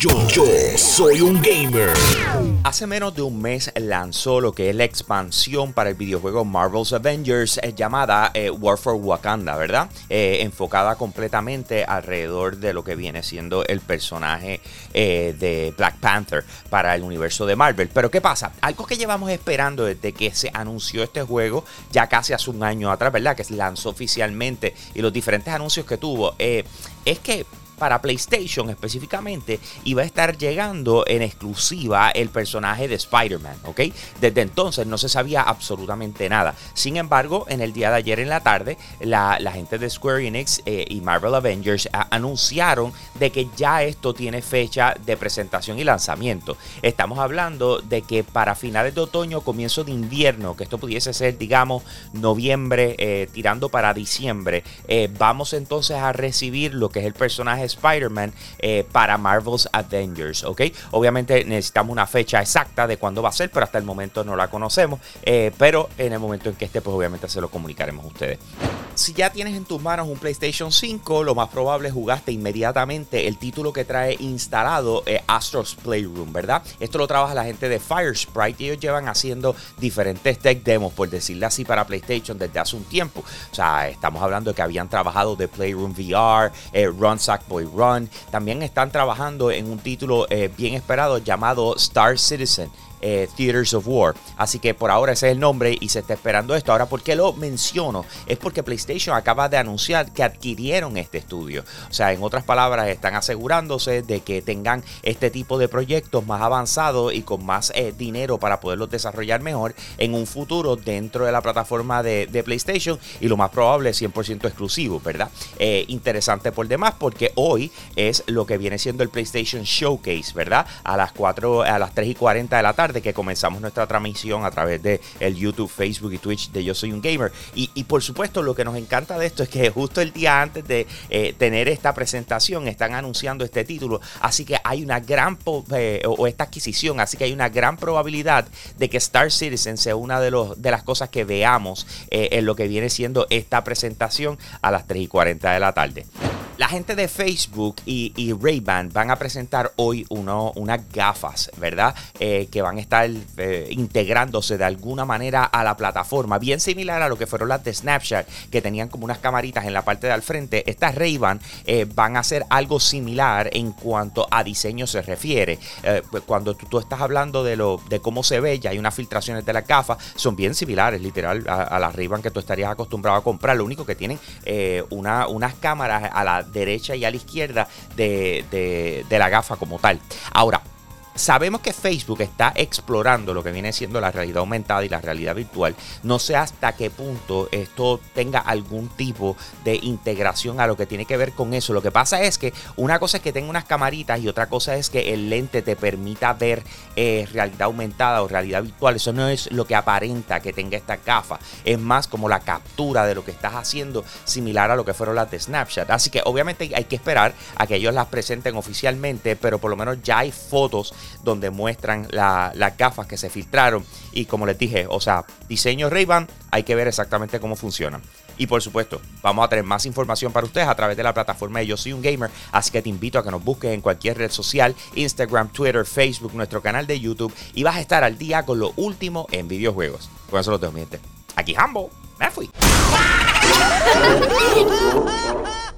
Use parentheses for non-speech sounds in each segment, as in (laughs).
Yo, yo soy un gamer. Hace menos de un mes lanzó lo que es la expansión para el videojuego Marvel's Avengers eh, llamada eh, War for Wakanda, ¿verdad? Eh, enfocada completamente alrededor de lo que viene siendo el personaje de Black Panther para el universo de Marvel. Pero ¿qué pasa? Algo que llevamos esperando desde que se anunció este juego ya casi hace un año atrás, ¿verdad? Que se lanzó oficialmente y los diferentes anuncios que tuvo, es que para PlayStation específicamente, iba a estar llegando en exclusiva el personaje de Spider-Man, ¿ok? Desde entonces no se sabía absolutamente nada. Sin embargo, en el día de ayer en la tarde, la, gente de Square Enix eh, y Marvel Avengers anunciaron de que ya esto tiene fecha de presentación y lanzamiento. Estamos hablando de que para finales de otoño, comienzo de invierno, que esto pudiese ser, digamos, noviembre, eh, tirando para diciembre, eh, vamos entonces a recibir lo que es el personaje Spider-Man eh, para Marvel's Avengers, ¿ok? Obviamente necesitamos una fecha exacta de cuándo va a ser, pero hasta el momento no la conocemos, eh, pero en el momento en que esté, pues obviamente se lo comunicaremos a ustedes si ya tienes en tus manos un PlayStation 5, lo más probable es jugaste inmediatamente el título que trae instalado eh, Astro's Playroom, ¿verdad? Esto lo trabaja la gente de Firesprite y ellos llevan haciendo diferentes tech demos, por decirlo así, para PlayStation desde hace un tiempo. O sea, estamos hablando de que habían trabajado de Playroom VR, eh, Run Sackboy Run. También están trabajando en un título eh, bien esperado llamado Star Citizen. Eh, Theaters of War. Así que por ahora ese es el nombre y se está esperando esto. Ahora, ¿por qué lo menciono? Es porque PlayStation acaba de anunciar que adquirieron este estudio. O sea, en otras palabras, están asegurándose de que tengan este tipo de proyectos más avanzados y con más eh, dinero para poderlos desarrollar mejor en un futuro dentro de la plataforma de, PlayStation y lo más probable 100% exclusivo, ¿verdad? Eh, interesante por demás porque hoy es lo que viene siendo el PlayStation Showcase, ¿verdad? A las 4, a las 3 y 40 de la tarde de que comenzamos nuestra transmisión a través de el YouTube, Facebook y Twitch de Yo Soy un Gamer. Y, por supuesto, lo que nos encanta de esto es que justo el día antes de eh, tener esta presentación están anunciando este título. Así que hay una gran, eh, o esta adquisición, así que hay una gran probabilidad de que Star Citizen sea una de, los, de las cosas que veamos eh, en lo que viene siendo esta presentación a las 3 y 40 de la tarde. La gente de Facebook y, Ray-Ban van a presentar hoy unas gafas, ¿verdad? Eh, que van a estar eh, integrándose de alguna manera a la plataforma, bien similar a lo que fueron las de Snapchat, que tenían como unas camaritas en la parte de al frente. Estas Ray-Ban eh, van a hacer algo similar en cuanto a diseño se refiere. Pues cuando tú, estás hablando de cómo se ve, ya hay unas filtraciones de las gafas, son bien similares, literal, a, las Ray-Ban que tú estarías acostumbrado a comprar. Lo único que tienen una, unas cámaras a la derecha y a la izquierda de, de la gafa como tal. Ahora, Sabemos que Facebook está explorando lo que viene siendo la realidad aumentada y la realidad virtual. No sé hasta qué punto esto tenga algún tipo de integración a lo que tiene que ver con eso. Lo que pasa es que una cosa es que tenga unas camaritas y otra cosa es que el lente te permita ver eh, realidad aumentada o realidad virtual. Eso no es lo que aparenta que tenga esta gafa. Es más como la captura de lo que estás haciendo, similar a lo que fueron las de Snapchat. Así que obviamente hay que esperar a que ellos las presenten oficialmente, pero por lo menos ya hay fotos donde muestran las gafas que se filtraron. Y como les dije, o sea, diseño Ray-Ban, hay que ver exactamente cómo funcionan. Y por supuesto, vamos a tener más información para ustedes a través de la plataforma de Yo Soy un Gamer. Así que te invito a que nos busques en cualquier red social, Instagram, Twitter, Facebook, nuestro canal de YouTube. Y vas a estar al día con lo último en videojuegos. Con eso lo tengo, mi Aquí Hambo, me fui. (laughs)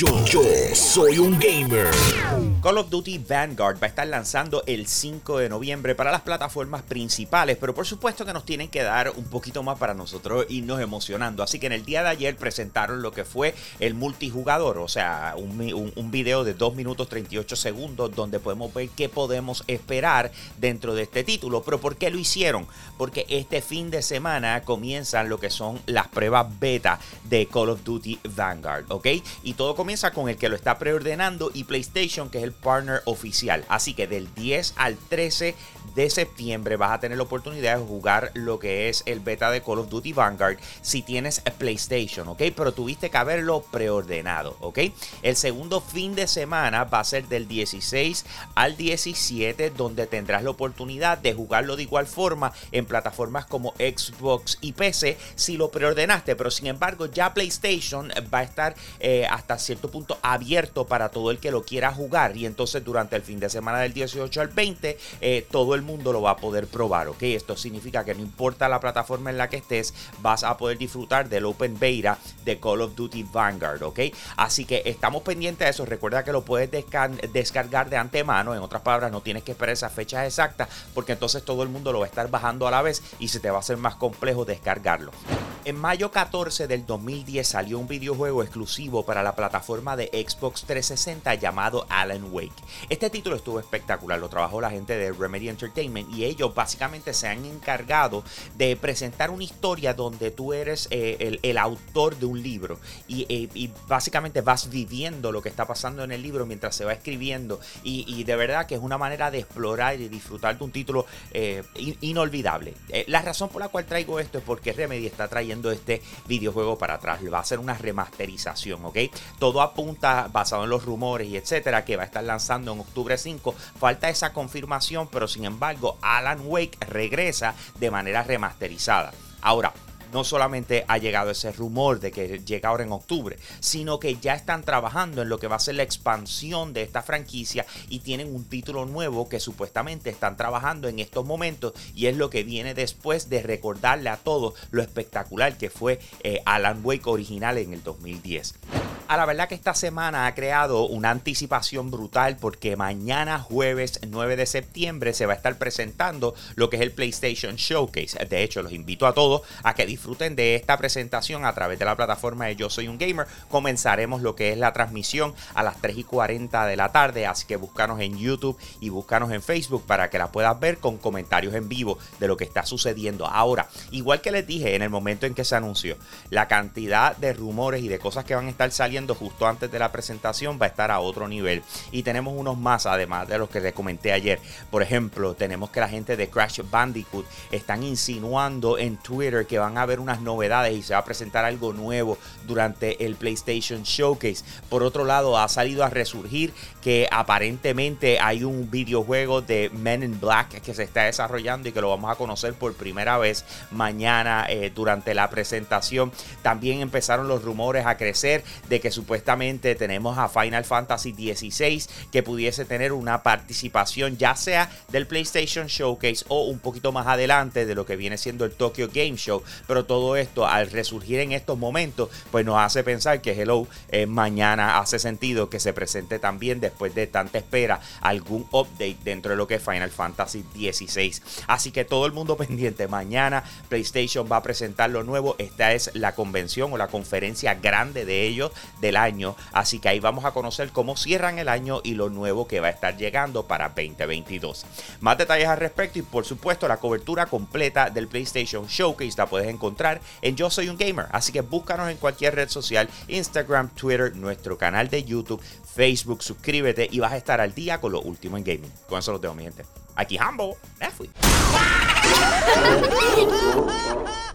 Yo, soy un gamer. Call of Duty Vanguard va a estar lanzando el 5 de noviembre para las plataformas principales, pero por supuesto que nos tienen que dar un poquito más para nosotros irnos emocionando. Así que en el día de ayer presentaron lo que fue el multijugador, o sea, un, un video de 2 minutos 38 segundos donde podemos ver qué podemos esperar dentro de este título. Pero ¿por qué lo hicieron? Porque este fin de semana comienzan lo que son las pruebas beta de Call of Duty Vanguard, ¿ok? Y todo comienza con el que lo está preordenando y PlayStation, que es el partner oficial. Así que del 10 al 13 de septiembre vas a tener la oportunidad de jugar lo que es el beta de Call of Duty Vanguard si tienes PlayStation, ¿ok? Pero tuviste que haberlo preordenado, ¿ok? El segundo fin de semana va a ser del 16 al 17, donde tendrás la oportunidad de jugarlo de igual forma en plataformas como Xbox y PC si lo preordenaste, pero sin embargo ya PlayStation va a estar eh, hasta cierto punto abierto para todo el que lo quiera jugar y entonces durante el fin de semana del 18 al 20 eh, todo el mundo lo va a poder probar, ¿ok? Esto significa que no importa la plataforma en la que estés, vas a poder disfrutar del Open Beta de Call of Duty Vanguard, ¿ok? Así que estamos pendientes de eso. Recuerda que lo puedes descargar de antemano. En otras palabras, no tienes que esperar esas fechas exactas porque entonces todo el mundo lo va a estar bajando a la vez y se te va a hacer más complejo descargarlo. En mayo 14 del 2010 salió un videojuego exclusivo para la plataforma de Xbox 360 llamado Alan Wake. Este título estuvo espectacular, lo trabajó la gente de Remedy Entertainment y ellos básicamente se han encargado de presentar una historia donde tú eres eh, el, autor de un libro eh, y, básicamente vas viviendo lo que está pasando en el libro mientras se va escribiendo y, de verdad que es una manera de explorar y disfrutar de un título eh, inolvidable. la razón por la cual traigo esto es porque Remedy está trayendo este videojuego para atrás. Va a ser una remasterización, ¿ok? Todo apunta, basado en los rumores y etcétera, que va a estar lanzando en octubre 5. Falta esa confirmación, pero sin embargo, Alan Wake regresa de manera remasterizada. Ahora, no solamente ha llegado ese rumor de que llega ahora en octubre, sino que ya están trabajando en lo que va a ser la expansión de esta franquicia y tienen un título nuevo que supuestamente están trabajando en estos momentos y es lo que viene después de recordarle a todos lo espectacular que fue eh, Alan Wake original en el 2010 a la verdad que esta semana ha creado una anticipación brutal porque mañana jueves 9 de septiembre se va a estar presentando lo que es el PlayStation Showcase. De hecho, los invito a todos a que disfruten de esta presentación a través de la plataforma de Yo Soy un Gamer. Comenzaremos lo que es la transmisión a las 3 y 40 de la tarde, así que búscanos en YouTube y búscanos en Facebook para que la puedas ver con comentarios en vivo de lo que está sucediendo. Ahora, igual que les dije en el momento en que se anunció, la cantidad de rumores y de cosas que van a estar saliendo justo antes de la presentación va a estar a otro nivel. Y tenemos unos más, además de los que les comenté ayer. Por ejemplo, tenemos que la gente de Crash Bandicoot están insinuando en Twitter que van a haber unas novedades y se va a presentar algo nuevo durante el PlayStation Showcase. Por otro lado, ha salido a resurgir que aparentemente hay un videojuego de Men in Black que se está desarrollando y que lo vamos a conocer por primera vez mañana eh, durante la presentación. También empezaron los rumores a crecer de supuestamente tenemos a Final Fantasy XVI que pudiese tener una participación ya sea del PlayStation Showcase o un poquito más adelante de lo que viene siendo el Tokyo Game Show. Pero todo esto al resurgir en estos momentos pues nos hace pensar que Hello eh, mañana hace sentido que se presente también después de tanta espera algún update dentro de lo que es Final Fantasy XVI. Así que todo el mundo (laughs) pendiente, mañana PlayStation va a presentar lo nuevo. Esta es la convención o la conferencia grande de ellos del año. Así que ahí vamos a conocer cómo cierran el año y lo nuevo que va a estar llegando para 2022. Más detalles al respecto y por supuesto la cobertura completa del PlayStation Showcase la puedes encontrar en Yo Soy un Gamer. Así que búscanos en cualquier red social, Instagram, Twitter, nuestro canal de YouTube, Facebook, suscríbete y vas a estar al día con lo último en gaming. Con eso los dejo, mi gente. Aquí Hambo, me fui. (laughs)